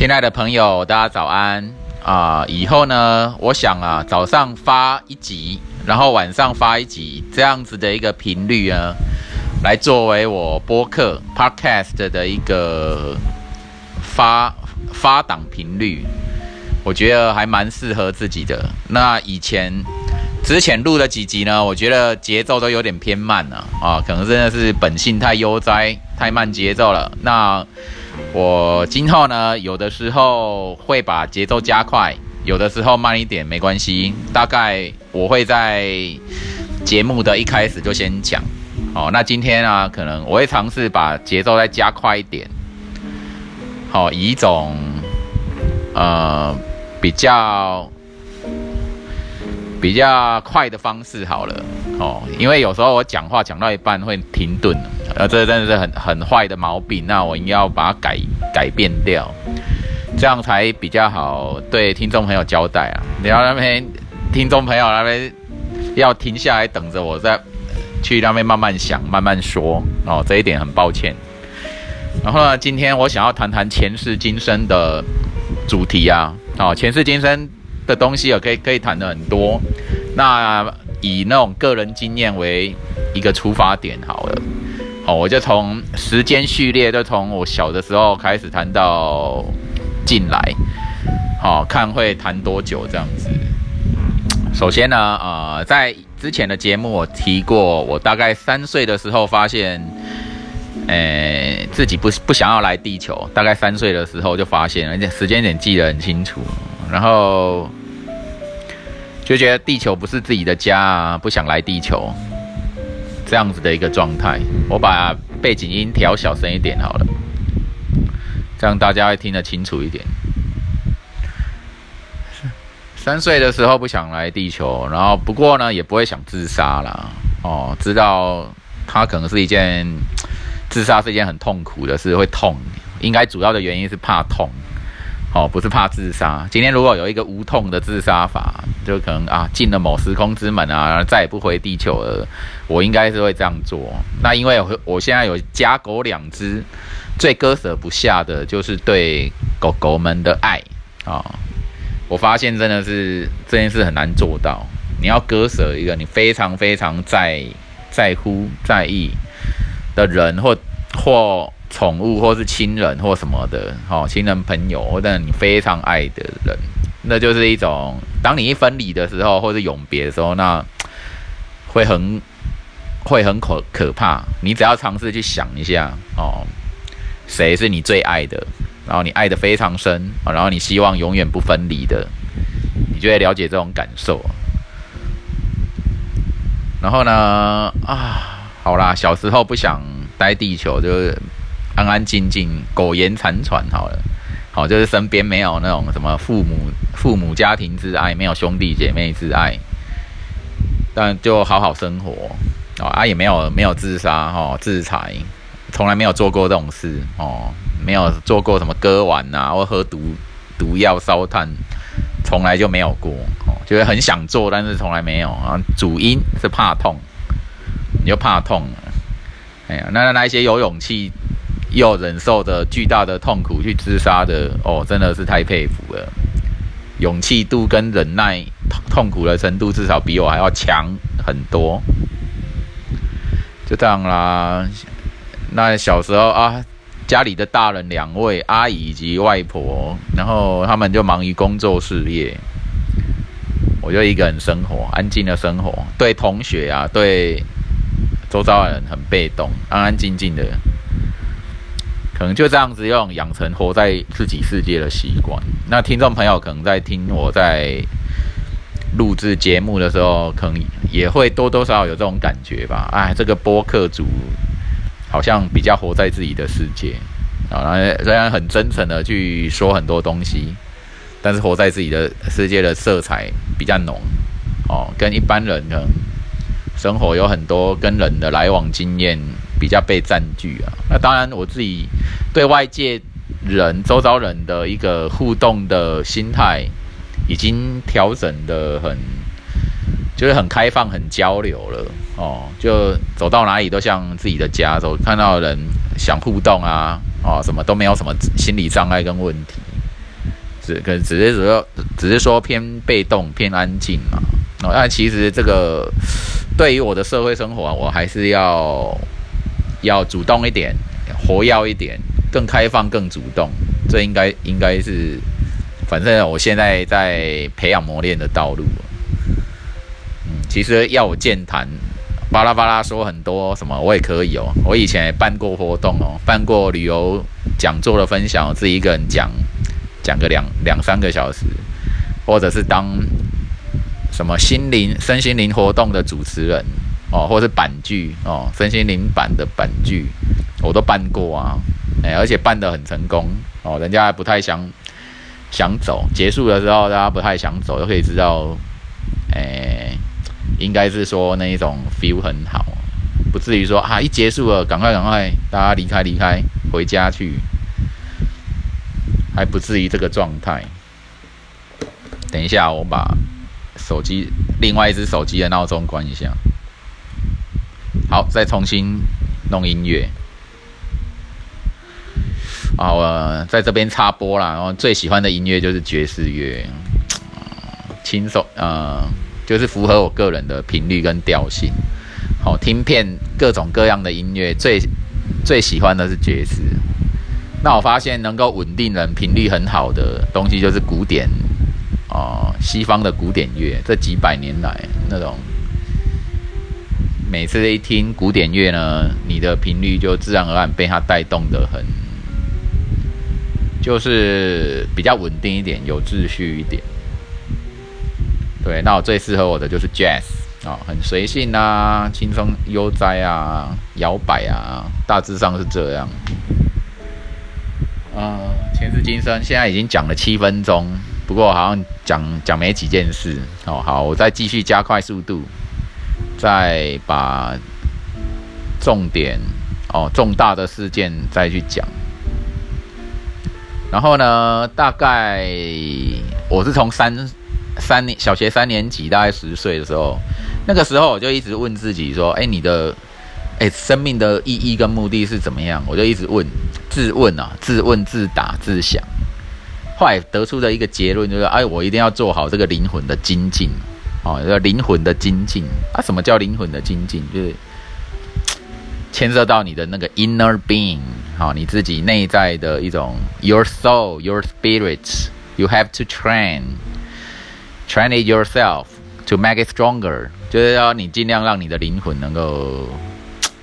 亲爱的朋友，大家早安啊！以后呢，我想啊，早上发一集，然后晚上发一集，这样子的一个频率呢，来作为我播客 podcast 的一个发发档频率，我觉得还蛮适合自己的。那以前之前录了几集呢，我觉得节奏都有点偏慢了啊，可能真的是本性太悠哉，太慢节奏了。那我今后呢，有的时候会把节奏加快，有的时候慢一点没关系。大概我会在节目的一开始就先讲。好，那今天啊，可能我会尝试把节奏再加快一点。好，以一种呃比较比较快的方式好了。哦，因为有时候我讲话讲到一半会停顿。呃，这真的是很很坏的毛病，那我应该要把它改改变掉，这样才比较好对听众朋友交代啊。然后那边听众朋友那边要停下来等着我，再去那边慢慢想、慢慢说哦。这一点很抱歉。然后呢，今天我想要谈谈前世今生的主题啊。哦，前世今生的东西啊，可以可以谈的很多。那以那种个人经验为一个出发点好了。好，我就从时间序列，就从我小的时候开始谈到进来，好看会谈多久这样子。首先呢，呃，在之前的节目我提过，我大概三岁的时候发现，诶，自己不不想要来地球。大概三岁的时候就发现，而且时间点记得很清楚，然后就觉得地球不是自己的家啊，不想来地球。这样子的一个状态，我把背景音调小声一点好了，这样大家会听得清楚一点。三岁的时候不想来地球，然后不过呢也不会想自杀啦。哦，知道它可能是一件自杀是一件很痛苦的事，会痛，应该主要的原因是怕痛。哦，不是怕自杀。今天如果有一个无痛的自杀法，就可能啊进了某时空之门啊，再也不回地球了。我应该是会这样做。那因为我我现在有家狗两只，最割舍不下的就是对狗狗们的爱啊。我发现真的是这件事很难做到。你要割舍一个你非常非常在在乎在意的人或或。宠物或是亲人或什么的，哦，亲人朋友或者你非常爱的人，那就是一种，当你一分离的时候，或是永别的时候，那会很会很可可怕。你只要尝试去想一下，哦，谁是你最爱的，然后你爱的非常深，然后你希望永远不分离的，你就会了解这种感受。然后呢，啊，好啦，小时候不想待地球，就是。安安静静，苟延残喘好了，好就是身边没有那种什么父母、父母家庭之爱，没有兄弟姐妹之爱，但就好好生活哦啊，也没有没有自杀哈，自残，从来没有做过这种事哦，没有做过什么割腕呐，或喝毒毒药烧炭，从来就没有过哦，就是很想做，但是从来没有啊，主因是怕痛，你就怕痛，哎呀，那那一些有勇气。又忍受着巨大的痛苦去自杀的哦，真的是太佩服了。勇气度跟忍耐痛苦的程度，至少比我还要强很多。就这样啦。那小时候啊，家里的大人两位阿姨以及外婆，然后他们就忙于工作事业，我就一个人生活，安静的生活。对同学啊，对周遭的人很被动，安安静静的。可能就这样子用养成活在自己世界的习惯。那听众朋友可能在听我在录制节目的时候，可能也会多多少少有这种感觉吧。哎，这个播客主好像比较活在自己的世界啊，然后虽然很真诚的去说很多东西，但是活在自己的世界的色彩比较浓哦，跟一般人呢生活有很多跟人的来往经验。比较被占据啊，那当然我自己对外界人、周遭人的一个互动的心态，已经调整的很，就是很开放、很交流了哦。就走到哪里都像自己的家，走看到人想互动啊，哦，什么都没有什么心理障碍跟问题。只可只是说只是说偏被动偏安静嘛。哦，那其实这个对于我的社会生活，我还是要要主动一点，活跃一点，更开放、更主动。这应该应该是，反正我现在在培养磨练的道路。嗯，其实要我健谈，巴拉巴拉说很多什么，我也可以哦。我以前也办过活动哦，办过旅游讲座的分享，自己一个人讲，讲个两两三个小时，或者是当。什么心灵、身心灵活动的主持人哦，或是板剧哦，身心灵版的板剧，我都办过啊，哎，而且办得很成功哦，人家还不太想想走，结束的时候大家不太想走，就可以知道，哎，应该是说那一种 feel 很好，不至于说啊一结束了，赶快赶快大家离开离开回家去，还不至于这个状态。等一下，我把。手机另外一只手机的闹钟关一下，好，再重新弄音乐。啊，我在这边插播啦。然后最喜欢的音乐就是爵士乐，轻松，呃，就是符合我个人的频率跟调性。好，听遍各种各样的音乐，最最喜欢的是爵士。那我发现能够稳定人频率很好的东西就是古典。哦，西方的古典乐，这几百年来那种，每次一听古典乐呢，你的频率就自然而然被它带动的很，就是比较稳定一点，有秩序一点。对，那我最适合我的就是 jazz 啊，很随性啊，轻松悠哉啊，摇摆啊，大致上是这样。啊，前世今生，现在已经讲了七分钟。不过好像讲讲没几件事哦，好，我再继续加快速度，再把重点哦重大的事件再去讲。然后呢，大概我是从三三年小学三年级，大概十岁的时候，那个时候我就一直问自己说：“哎，你的哎生命的意义跟目的是怎么样？”我就一直问自问啊，自问自答自想。后来得出的一个结论就是：哎，我一定要做好这个灵魂的精进，哦，叫灵魂的精进啊。什么叫灵魂的精进？就是牵涉到你的那个 inner being，好，你自己内在的一种 your soul, your spirit. You have to train, train it yourself to make it stronger。就是要你尽量让你的灵魂能够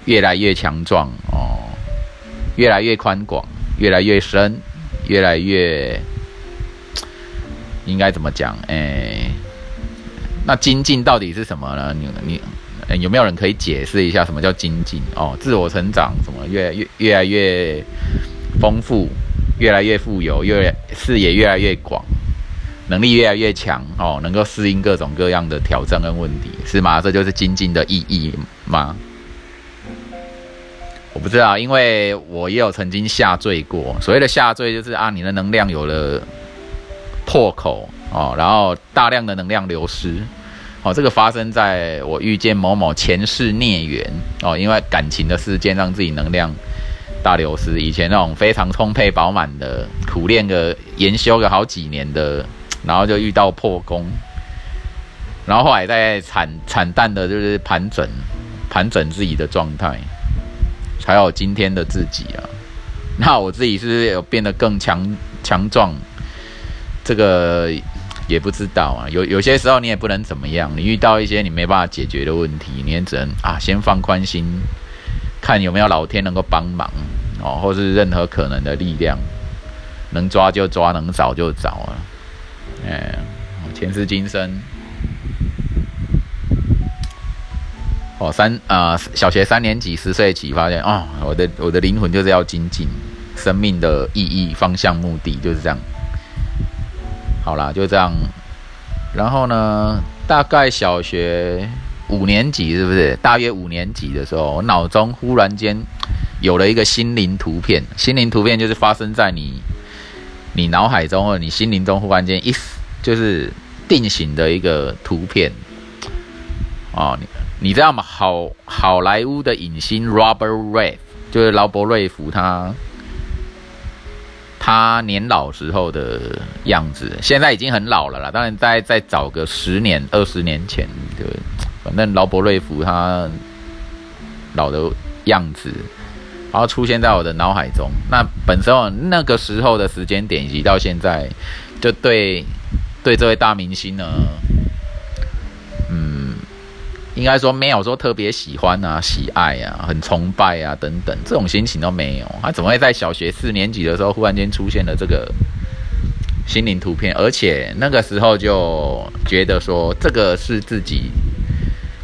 越来越强壮哦，越来越宽广，越来越深，越来越。应该怎么讲？哎，那精进到底是什么呢？你你有没有人可以解释一下什么叫精进？哦，自我成长，什么越越越来越丰富，越来越富有，越视野越来越广，能力越来越强，哦，能够适应各种各样的挑战跟问题，是吗？这就是精进的意义吗？我不知道，因为我也有曾经下坠过。所谓的下坠，就是啊，你的能量有了。破口哦，然后大量的能量流失，哦，这个发生在我遇见某某前世孽缘哦，因为感情的事件让自己能量大流失。以前那种非常充沛饱满的苦练个研修个好几年的，然后就遇到破功，然后后来在惨惨淡的就是盘整盘整自己的状态，才有今天的自己啊。那我自己是不是有变得更强强壮？这个也不知道啊，有有些时候你也不能怎么样，你遇到一些你没办法解决的问题，你也只能啊先放宽心，看有没有老天能够帮忙哦，或是任何可能的力量，能抓就抓，能找就找啊。哎，前世今生，哦三啊小学三年级十岁起发现哦，我的我的灵魂就是要精进，生命的意义、方向、目的就是这样。好啦，就这样。然后呢，大概小学五年级是不是？大约五年级的时候，我脑中忽然间有了一个心灵图片。心灵图片就是发生在你你脑海中或者你心灵中，忽然间一就是定型的一个图片。哦，你你知道吗？好好莱坞的影星 Robert Red 就是劳勃瑞福。他他年老时候的样子，现在已经很老了啦。当然，再再找个十年、二十年前，对，反正劳勃瑞福他老的样子，然后出现在我的脑海中。那本身那个时候的时间点，以及到现在，就对对这位大明星呢。应该说没有说特别喜欢啊、喜爱啊、很崇拜啊等等，这种心情都没有。他怎么会在小学四年级的时候忽然间出现了这个心灵图片？而且那个时候就觉得说这个是自己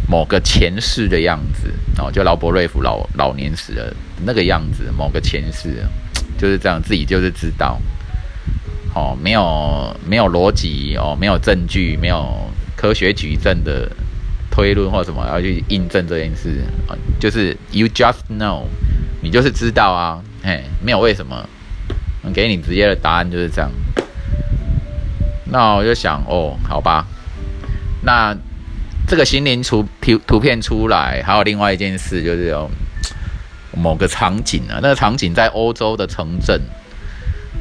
某个前世的样子哦，就劳勃瑞夫老老年时的那个样子，某个前世就是这样，自己就是知道哦，没有没有逻辑哦，没有证据，没有科学举证的。推论或什么要去印证这件事啊，就是 you just know，你就是知道啊，嘿，没有为什么，给你直接的答案就是这样。那我就想，哦，好吧，那这个心灵图图图片出来，还有另外一件事，就是有某个场景啊，那个场景在欧洲的城镇，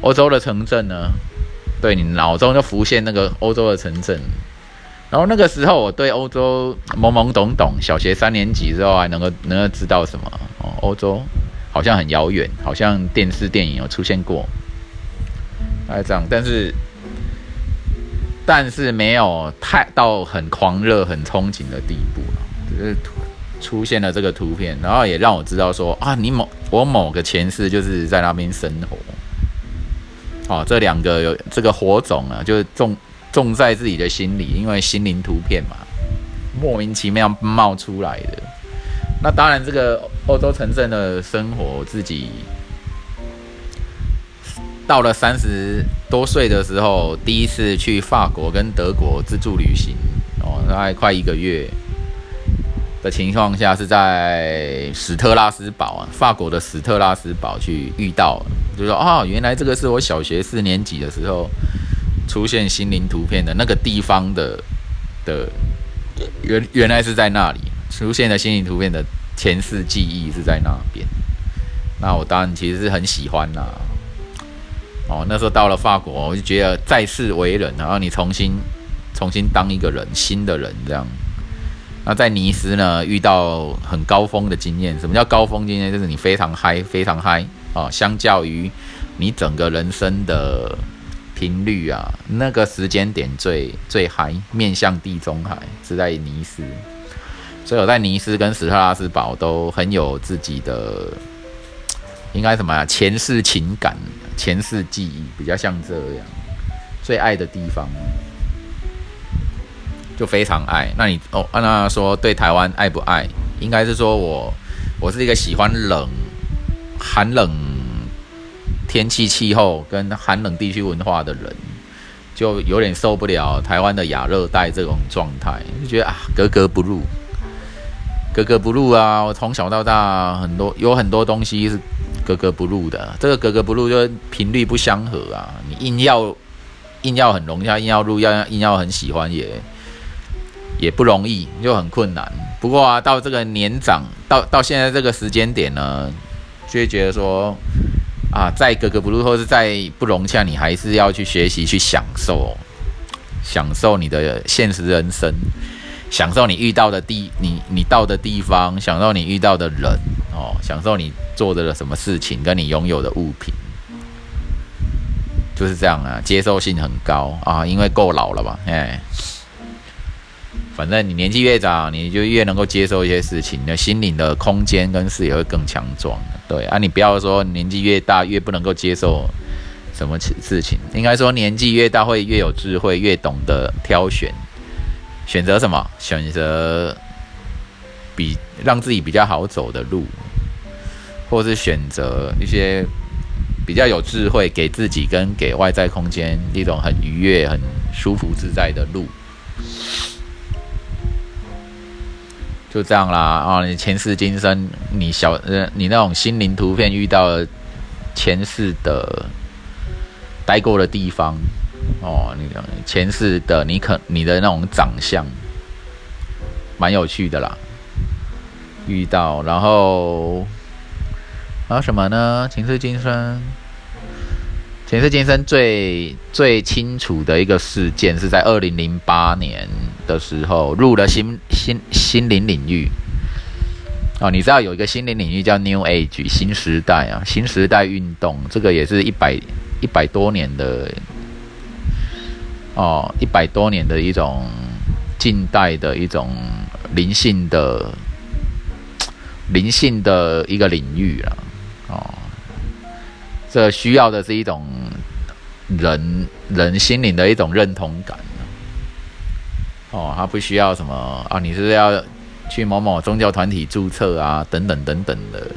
欧洲的城镇呢，对你脑中就浮现那个欧洲的城镇。然后那个时候，我对欧洲懵懵懂懂，小学三年级之后还能够能够知道什么哦？欧洲好像很遥远，好像电视电影有出现过，大概这样。但是但是没有太到很狂热、很憧憬的地步了，只是出现了这个图片，然后也让我知道说啊，你某我某个前世就是在那边生活。哦，这两个有这个火种啊，就是种。种在自己的心里，因为心灵图片嘛，莫名其妙冒出来的。那当然，这个欧洲城镇的生活，自己到了三十多岁的时候，第一次去法国跟德国自助旅行，哦，大概快一个月的情况下，是在史特拉斯堡啊，法国的史特拉斯堡去遇到，就说啊，原来这个是我小学四年级的时候。出现心灵图片的那个地方的的原原来是在那里出现的心灵图片的前世记忆是在那边，那我当然其实是很喜欢啦。哦，那时候到了法国，我就觉得再世为人，然后你重新重新当一个人，新的人这样。那在尼斯呢，遇到很高峰的经验。什么叫高峰经验？就是你非常嗨，非常嗨啊！相较于你整个人生的。频率啊，那个时间点最最嗨，面向地中海是在尼斯，所以我在尼斯跟史特拉斯堡都很有自己的，应该什么啊？前世情感、前世记忆，比较像这样。最爱的地方，就非常爱。那你哦，那说对台湾爱不爱？应该是说我，我是一个喜欢冷、寒冷。天气、气候跟寒冷地区文化的人，就有点受不了台湾的亚热带这种状态，就觉得啊，格格不入，格格不入啊！我从小到大，很多有很多东西是格格不入的。这个格格不入，就频率不相合啊！你硬要硬要很融洽，硬要入，要硬要很喜欢，也也不容易，就很困难。不过啊，到这个年长，到到现在这个时间点呢，就会觉得说。啊，在格格不入或是在不融洽，你还是要去学习去享受，享受你的现实人生，享受你遇到的地，你你到的地方，享受你遇到的人，哦，享受你做的什么事情，跟你拥有的物品，就是这样啊，接受性很高啊，因为够老了吧，哎。反正你年纪越长，你就越能够接受一些事情，你的心灵的空间跟视野会更强壮。对啊，你不要说年纪越大越不能够接受什么事情，应该说年纪越大会越有智慧，越懂得挑选，选择什么？选择比让自己比较好走的路，或是选择一些比较有智慧，给自己跟给外在空间一种很愉悦、很舒服自在的路。就这样啦啊！你前世今生，你小呃，你那种心灵图片遇到前世的待过的地方哦，你前世的你可你的那种长相，蛮有趣的啦。遇到然后然后什么呢？前世今生，前世今生最最清楚的一个事件是在二零零八年的时候入了心心心灵领域。哦，你知道有一个心灵领域叫 New Age 新时代啊，新时代运动，这个也是一百一百多年的哦，一百多年的一种近代的一种灵性的灵性的一个领域啊，哦，这需要的是一种人人心灵的一种认同感哦，他不需要什么啊，你是要。去某某宗教团体注册啊，等等等等的。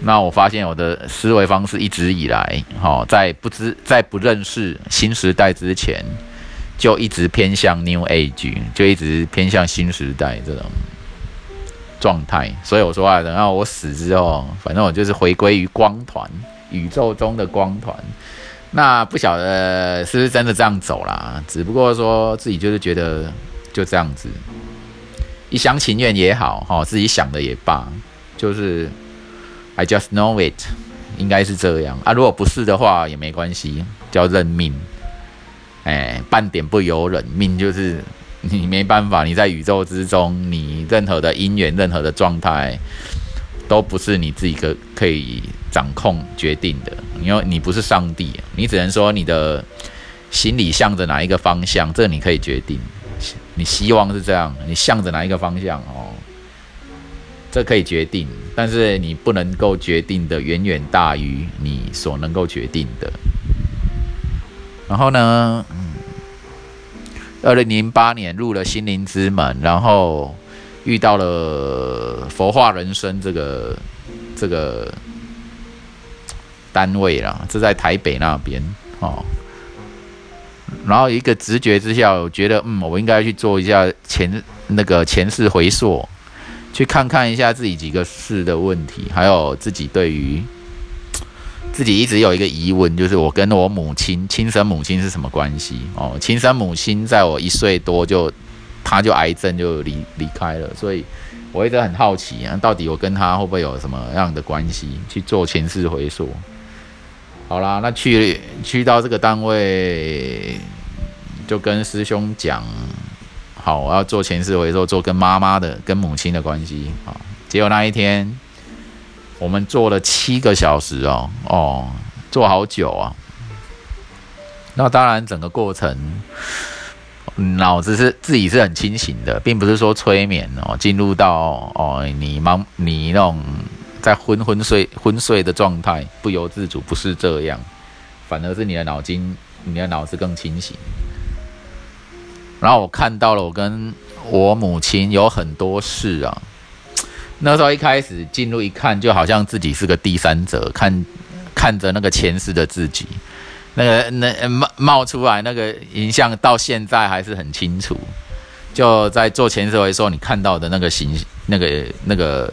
那我发现我的思维方式一直以来，哈，在不知在不认识新时代之前，就一直偏向 New Age，就一直偏向新时代这种状态。所以我说啊，等到我死之后，反正我就是回归于光团，宇宙中的光团。那不晓得是不是真的这样走啦？只不过说自己就是觉得。就这样子，一厢情愿也好，哈，自己想的也罢，就是 I just know it，应该是这样啊。如果不是的话也没关系，叫认命。哎，半点不由人，命就是你没办法。你在宇宙之中，你任何的因缘、任何的状态，都不是你自己可可以掌控决定的。因为你不是上帝，你只能说你的心里向着哪一个方向，这你可以决定。你希望是这样，你向着哪一个方向哦？这可以决定，但是你不能够决定的远远大于你所能够决定的。然后呢，二零零八年入了心灵之门，然后遇到了佛化人生这个这个单位啦，这在台北那边哦。然后一个直觉之下，我觉得，嗯，我应该去做一下前那个前世回溯，去看看一下自己几个事的问题，还有自己对于自己一直有一个疑问，就是我跟我母亲亲生母亲是什么关系？哦，亲生母亲在我一岁多就，她就癌症就离离开了，所以我一直很好奇啊，到底我跟她会不会有什么样的关系？去做前世回溯。好啦，那去去到这个单位，就跟师兄讲，好，我要做前世回溯，做跟妈妈的、跟母亲的关系啊。结果那一天，我们做了七个小时哦，哦，做好久啊。那当然，整个过程脑子是自己是很清醒的，并不是说催眠哦，进入到哦，你忙你那种。在昏昏睡昏睡的状态，不由自主，不是这样，反而是你的脑筋，你的脑子更清醒。然后我看到了，我跟我母亲有很多事啊。那时候一开始进入一看，就好像自己是个第三者，看看着那个前世的自己，那个那冒冒出来那个影像，到现在还是很清楚。就在做前世的时候，你看到的那个形，那个那个。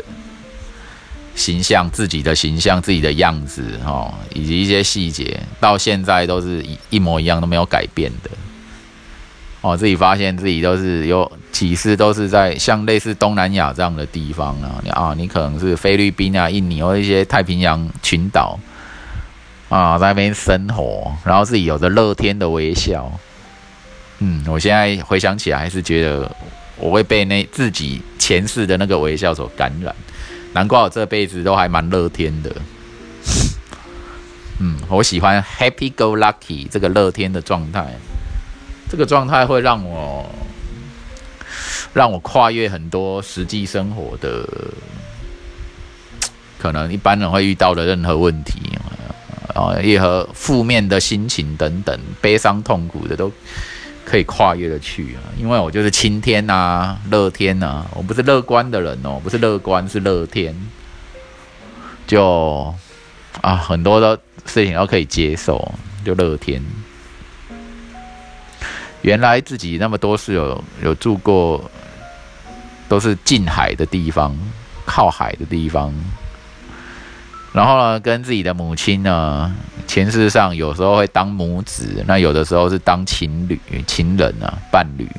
形象，自己的形象，自己的样子，哦，以及一些细节，到现在都是一一模一样，都没有改变的。哦，自己发现自己都是有几次都是在像类似东南亚这样的地方啊，啊，你可能是菲律宾啊、印尼或一些太平洋群岛啊，在那边生活，然后自己有着乐天的微笑。嗯，我现在回想起来，还是觉得我会被那自己前世的那个微笑所感染。难怪我这辈子都还蛮乐天的，嗯，我喜欢 happy go lucky 这个乐天的状态，这个状态会让我让我跨越很多实际生活的可能一般人会遇到的任何问题，啊，任何负面的心情等等，悲伤痛苦的都。可以跨越的去啊，因为我就是晴天呐，乐天呐，我不是乐观的人哦，不是乐观，是乐天，就啊，很多的事情都可以接受，就乐天。原来自己那么多是有有住过，都是近海的地方，靠海的地方。然后呢，跟自己的母亲呢，前世上有时候会当母子，那有的时候是当情侣、情人啊、伴侣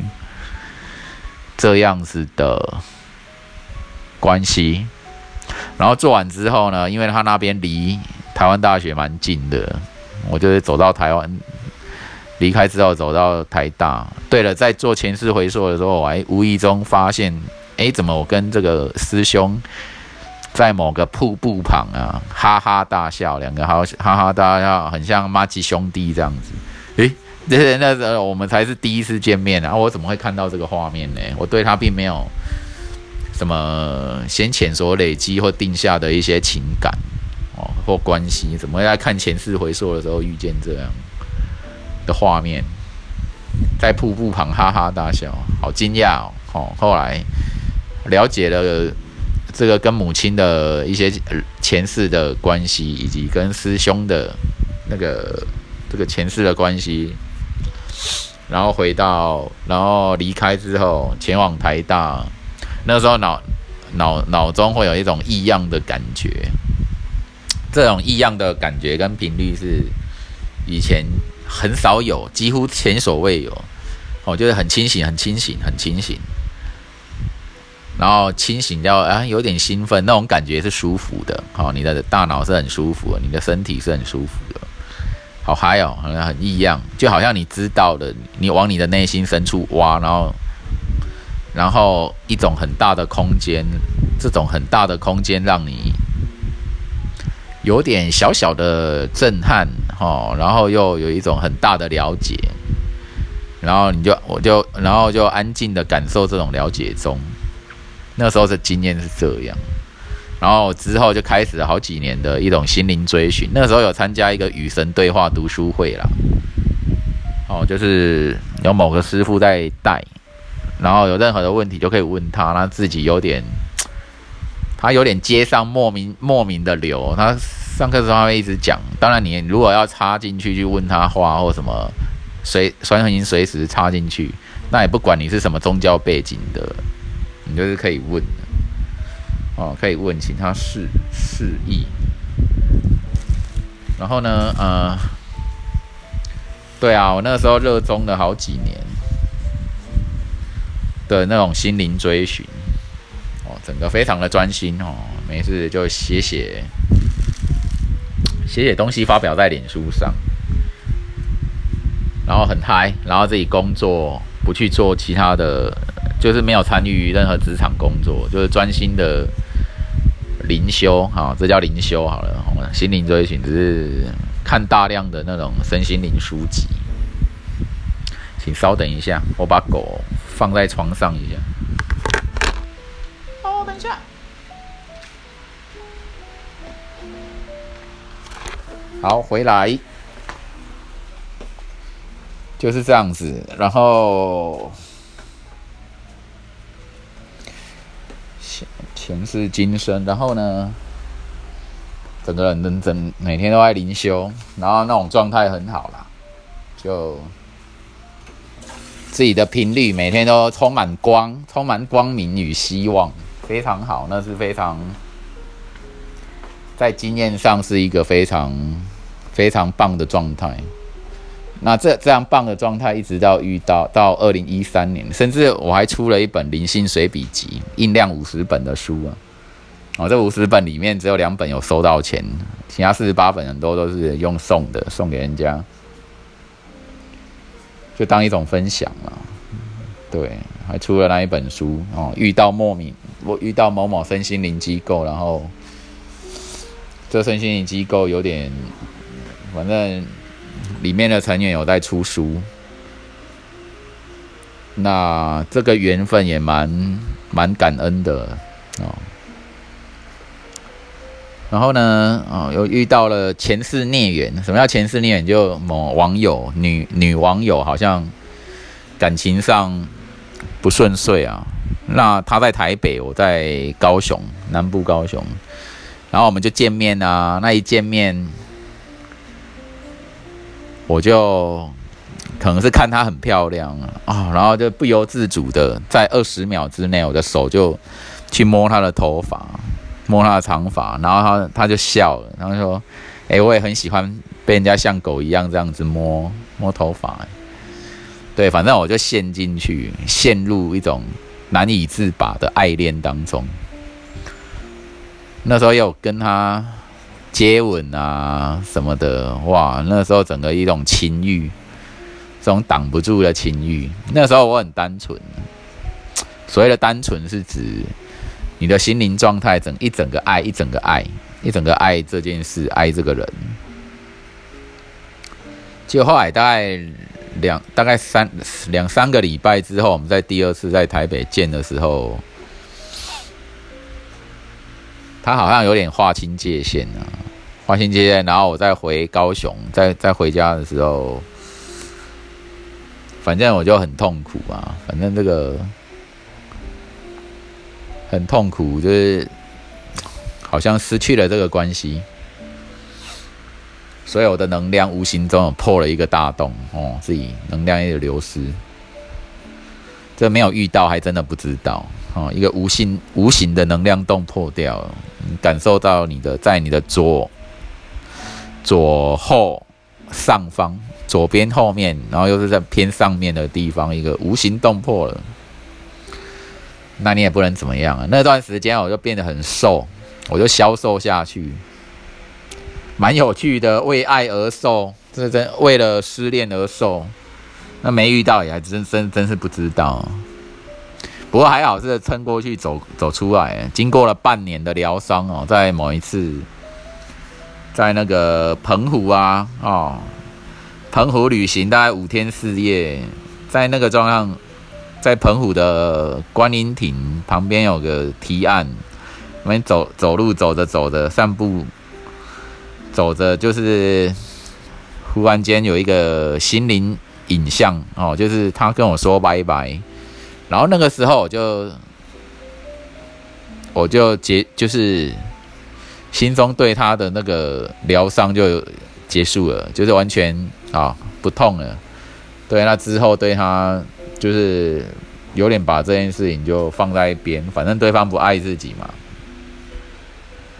这样子的关系。然后做完之后呢，因为他那边离台湾大学蛮近的，我就是走到台湾，离开之后走到台大。对了，在做前世回溯的时候，我还无意中发现，哎，怎么我跟这个师兄在某个瀑布旁啊，哈哈大笑，两个好哈哈大笑，很像妈吉兄弟这样子。诶，对那时候我们才是第一次见面啊，我怎么会看到这个画面呢？我对他并没有什么先前所累积或定下的一些情感。哦，或关系，怎么在看前世回溯的时候遇见这样的画面，在瀑布旁哈哈大笑，好惊讶哦！哦，后来了解了这个跟母亲的一些前世的关系，以及跟师兄的那个这个前世的关系，然后回到，然后离开之后前往台大，那时候脑脑脑中会有一种异样的感觉。这种异样的感觉跟频率是以前很少有，几乎前所未有。我觉得很清醒，很清醒，很清醒。然后清醒掉啊，有点兴奋，那种感觉是舒服的。好，你的大脑是很舒服的，你的身体是很舒服的。好嗨哦，好像很异样，就好像你知道的，你往你的内心深处挖，然后，然后一种很大的空间，这种很大的空间让你。有点小小的震撼，哈，然后又有一种很大的了解，然后你就我就然后就安静的感受这种了解中，那时候的经验是这样，然后之后就开始了好几年的一种心灵追寻，那时候有参加一个与神对话读书会啦，哦，就是有某个师傅在带，然后有任何的问题就可以问他，他自己有点。他有点接上莫名莫名的流，他上课时候他会一直讲。当然，你如果要插进去去问他话或什么，随传音随时插进去，那也不管你是什么宗教背景的，你就是可以问。哦，可以问，请他示示意。然后呢，呃，对啊，我那个时候热衷了好几年的那种心灵追寻哦。整个非常的专心哦，没事就写写写写东西发表在脸书上，然后很嗨，然后自己工作不去做其他的，就是没有参与任何职场工作，就是专心的灵修哈，这叫灵修好了，心灵追寻只是看大量的那种身心灵书籍，请稍等一下，我把狗放在床上一下。好，回来就是这样子，然后前前世今生，然后呢，整个人认真，每天都在灵修，然后那种状态很好啦，就自己的频率每天都充满光，充满光明与希望，非常好，那是非常。在经验上是一个非常非常棒的状态。那这这样棒的状态，一直到遇到到二零一三年，甚至我还出了一本灵性随笔集，印量五十本的书啊。哦，这五十本里面只有两本有收到钱，其他四十八本很多都是用送的，送给人家，就当一种分享嘛。对，还出了那一本书哦，遇到莫名，我遇到某某身心灵机构，然后。这身心灵机构有点，反正里面的成员有在出书，那这个缘分也蛮蛮感恩的哦。然后呢，哦，又遇到了前世孽缘。什么叫前世孽缘？就某网友女女网友好像感情上不顺遂啊。那她在台北，我在高雄南部高雄。然后我们就见面啊，那一见面，我就可能是看她很漂亮啊，然后就不由自主的在二十秒之内，我的手就去摸她的头发，摸她的长发，然后她她就笑了，然后说：“哎，我也很喜欢被人家像狗一样这样子摸摸头发。”对，反正我就陷进去，陷入一种难以自拔的爱恋当中。那时候有跟他接吻啊什么的，哇，那时候整个一种情欲，这种挡不住的情欲。那时候我很单纯，所谓的单纯是指你的心灵状态整一整个爱，一整个爱，一整个爱这件事，爱这个人。就后来大概两大概三两三个礼拜之后，我们在第二次在台北见的时候。他好像有点划清界限啊，划清界限。然后我再回高雄，再再回家的时候，反正我就很痛苦啊。反正这个很痛苦，就是好像失去了这个关系，所以我的能量无形中破了一个大洞哦，自己能量一直流失。这没有遇到，还真的不知道哦。一个无形无形的能量洞破掉。感受到你的在你的左左后上方左边后面，然后又是在偏上面的地方，一个无形洞破了，那你也不能怎么样啊。那段时间我就变得很瘦，我就消瘦下去，蛮有趣的，为爱而瘦，这真为了失恋而瘦，那没遇到也还真真真是不知道。不过还好是撑过去走走出来，经过了半年的疗伤哦，在某一次，在那个澎湖啊哦，澎湖旅行大概五天四夜，在那个状况，在澎湖的观音亭旁边有个堤岸，我们走走路走着走着散步，走着就是忽然间有一个心灵影像哦，就是他跟我说拜拜。然后那个时候我就，我就结就是心中对他的那个疗伤就结束了，就是完全啊不痛了。对，那之后对他就是有点把这件事情就放在一边，反正对方不爱自己嘛，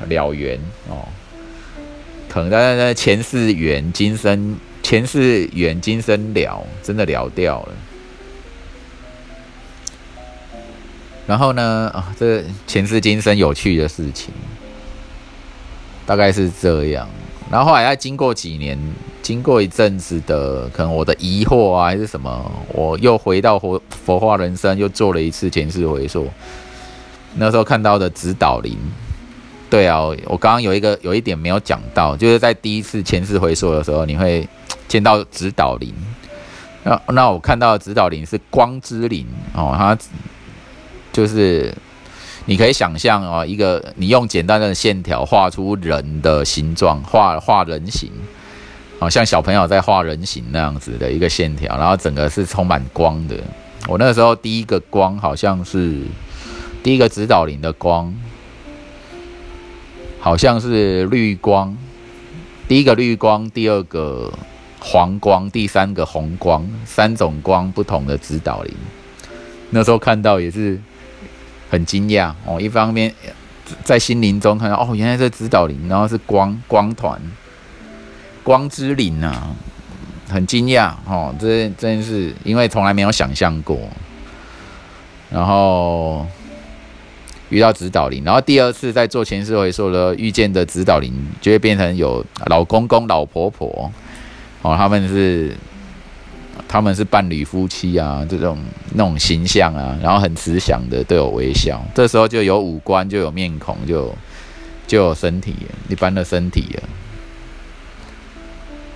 了缘哦，可能在在前世缘今生前世缘今生了，真的了掉了。然后呢？啊，这前世今生有趣的事情，大概是这样。然后后来要经过几年，经过一阵子的可能我的疑惑啊，还是什么，我又回到佛佛化人生，又做了一次前世回溯。那时候看到的指导灵，对啊，我刚刚有一个有一点没有讲到，就是在第一次前世回溯的时候，你会见到指导灵。那那我看到的指导灵是光之灵哦，它。就是你可以想象啊，一个你用简单的线条画出人的形状，画画人形，好像小朋友在画人形那样子的一个线条，然后整个是充满光的。我那个时候第一个光好像是第一个指导灵的光，好像是绿光，第一个绿光，第二个黄光，第三个红光，三种光不同的指导灵。那时候看到也是。很惊讶哦，一方面在心灵中看到哦，原来是指导灵，然后是光光团，光之灵啊，很惊讶哦，这真是因为从来没有想象过，然后遇到指导灵，然后第二次在做前世回溯的遇见的指导灵，就会变成有老公公、老婆婆哦，他们是。他们是伴侣夫妻啊，这种那种形象啊，然后很慈祥的对我微笑，这时候就有五官，就有面孔，就就有身体，一般的身体了，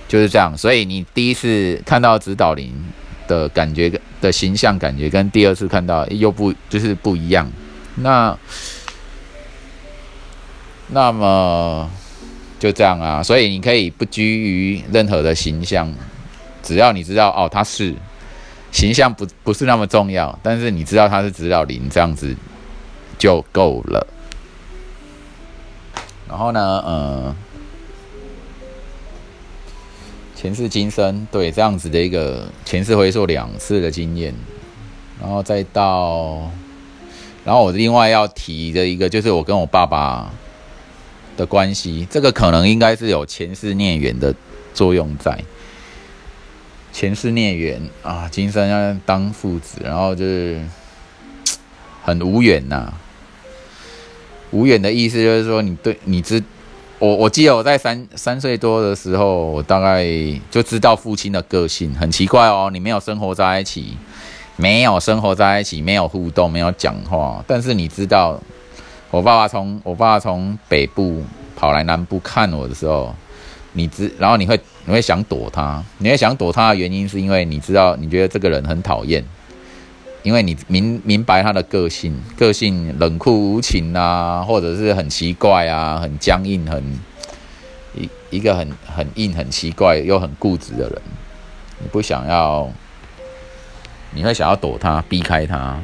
就是这样。所以你第一次看到指导灵的感觉的形象，感觉跟第二次看到又不就是不一样。那那么就这样啊，所以你可以不拘于任何的形象。只要你知道哦，他是形象不不是那么重要，但是你知道他是指导灵这样子就够了。然后呢，呃，前世今生对这样子的一个前世回溯两次的经验，然后再到，然后我另外要提的一个就是我跟我爸爸的关系，这个可能应该是有前世孽缘的作用在。前世孽缘啊，今生要当父子，然后就是 很无缘呐。无缘的意思就是说，你对你知我我记得我在三三岁多的时候，我大概就知道父亲的个性很奇怪哦。你没有生活在一起，没有生活在一起，没有互动，没有讲话，但是你知道，我爸爸从我爸爸从北部跑来南部看我的时候，你知，然后你会你会想躲他，你会想躲他的原因是因为你知道，你觉得这个人很讨厌。因为你明明白他的个性，个性冷酷无情啊，或者是很奇怪啊，很僵硬，很一一个很很硬、很奇怪又很固执的人，你不想要，你会想要躲他，避开他，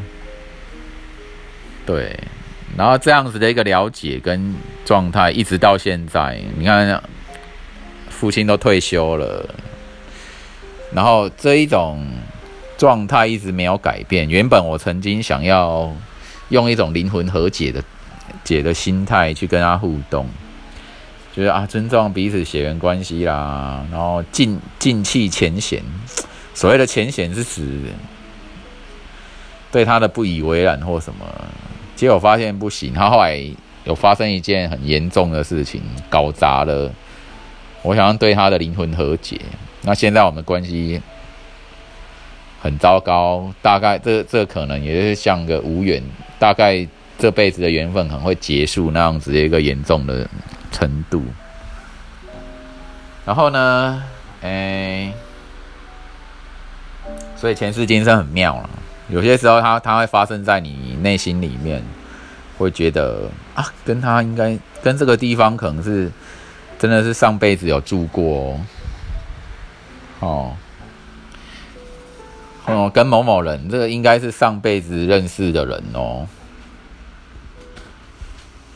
对，然后这样子的一个了解跟状态，一直到现在，你看，父亲都退休了，然后这一种。状态一直没有改变。原本我曾经想要用一种灵魂和解的解的心态去跟他互动，觉得啊，尊重彼此血缘关系啦，然后尽尽弃前嫌。所谓的前嫌是指对他的不以为然或什么。结果发现不行，他后来有发生一件很严重的事情，搞砸了。我想要对他的灵魂和解。那现在我们关系。很糟糕，大概这这可能也是像个无缘，大概这辈子的缘分可能会结束那样子的一个严重的程度。然后呢，哎，所以前世今生很妙了。有些时候，它它会发生在你内心里面，会觉得啊，跟他应该跟这个地方可能是真的是上辈子有住过哦。哦，哦跟某某人，这个应该是上辈子认识的人哦。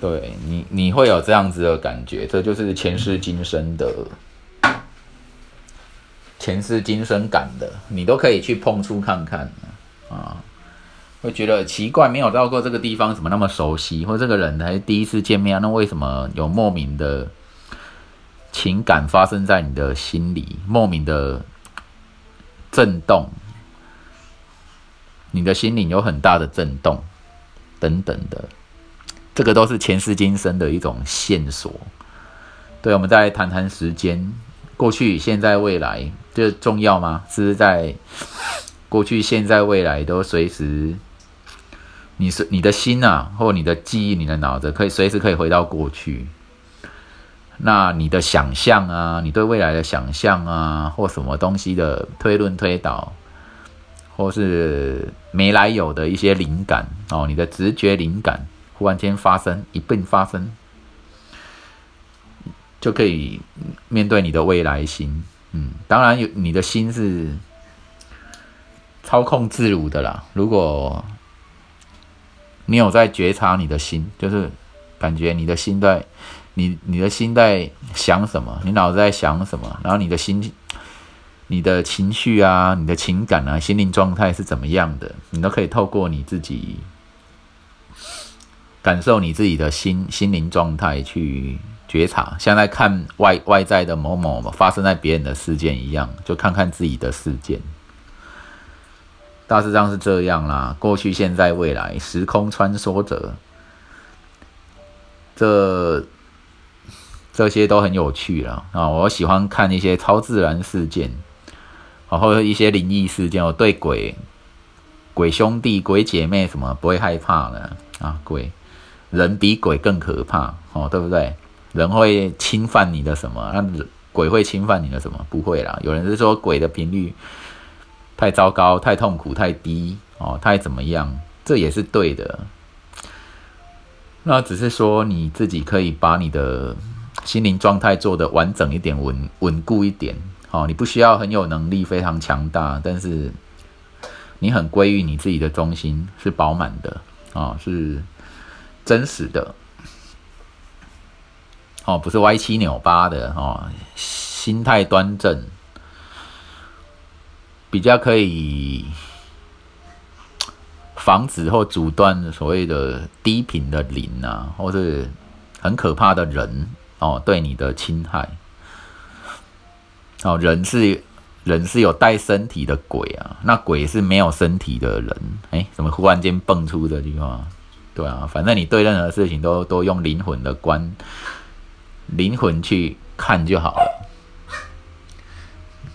对你，你会有这样子的感觉，这就是前世今生的前世今生感的，你都可以去碰触看看啊。会觉得奇怪，没有到过这个地方，怎么那么熟悉？或这个人还是第一次见面，那为什么有莫名的情感发生在你的心里，莫名的震动？你的心灵有很大的震动，等等的，这个都是前世今生的一种线索。对，我们再谈谈时间，过去、现在、未来，这重要吗？是在过去、现在、未来都随时，你是你的心啊，或你的记忆、你的脑子，可以随时可以回到过去。那你的想象啊，你对未来的想象啊，或什么东西的推论推导。或是没来有的一些灵感哦，你的直觉灵感忽然间发生，一并发生，就可以面对你的未来心。嗯，当然有你的心是操控自如的啦。如果你有在觉察你的心，就是感觉你的心在你你的心在想什么，你脑子在想什么，然后你的心。你的情绪啊，你的情感啊，心灵状态是怎么样的？你都可以透过你自己感受你自己的心心灵状态去觉察，像在看外外在的某某发生在别人的事件一样，就看看自己的事件。大致上是这样啦，过去、现在、未来，时空穿梭着，这这些都很有趣了啊！我喜欢看一些超自然事件。然后一些灵异事件，我对鬼、鬼兄弟、鬼姐妹什么不会害怕的啊？鬼人比鬼更可怕哦，对不对？人会侵犯你的什么？那鬼会侵犯你的什么？不会啦。有人是说鬼的频率太糟糕、太痛苦、太低哦，太怎么样？这也是对的。那只是说你自己可以把你的心灵状态做的完整一点、稳稳固一点。哦，你不需要很有能力、非常强大，但是你很归于你自己的中心，是饱满的啊，是真实的。哦，不是歪七扭八的哦，心态端正，比较可以防止或阻断所谓的低频的灵啊，或是很可怕的人哦对你的侵害。哦，人是人是有带身体的鬼啊，那鬼是没有身体的人。哎，怎么忽然间蹦出这句话？对啊，反正你对任何事情都都用灵魂的观灵魂去看就好了。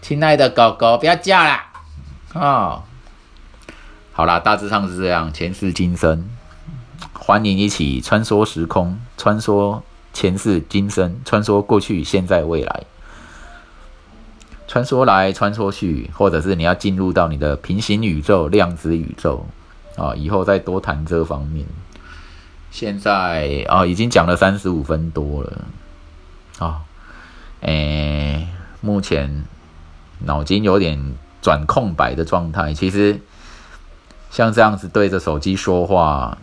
亲爱的狗狗，不要叫了哦。好啦，大致上是这样，前世今生，欢迎一起穿梭时空，穿梭前世今生，穿梭过去、现在、未来，穿梭来，穿梭去，或者是你要进入到你的平行宇宙、量子宇宙啊，以后再多谈这方面。现在啊，已经讲了三十五分多了啊，诶，目前脑筋有点转空白的状态，其实。像这样子对着手机说话，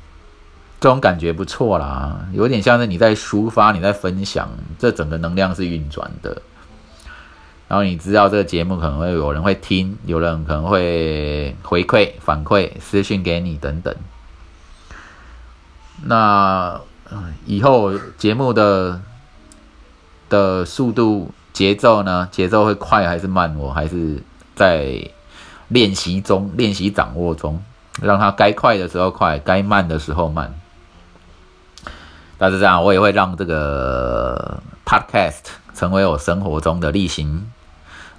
这种感觉不错啦，有点像是你在抒发、你在分享，这整个能量是运转的。然后你知道这个节目可能会有人会听，有人可能会回馈、反馈、私信给你等等。那以后节目的的速度、节奏呢？节奏会快还是慢？我还是在练习中、练习掌握中。让它该快的时候快，该慢的时候慢。但是这样，我也会让这个 podcast 成为我生活中的例行、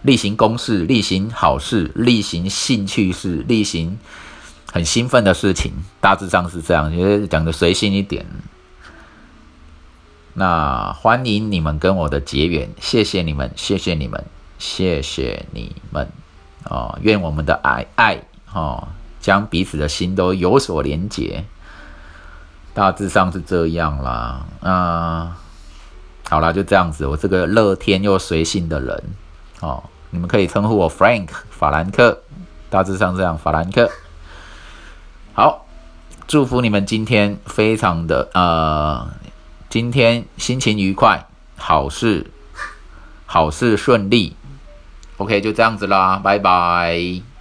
例行公事、例行好事、例行兴趣事、例行很兴奋的事情。大致上是这样，因为讲的随性一点。那欢迎你们跟我的结缘，谢谢你们，谢谢你们，谢谢你们哦！愿我们的爱爱哦。将彼此的心都有所连结，大致上是这样啦。啊，好啦，就这样子。我这个乐天又随性的人，哦，你们可以称呼我 Frank 法兰克。大致上这样，法兰克。好，祝福你们今天非常的呃，今天心情愉快，好事好事顺利。OK，就这样子啦，拜拜。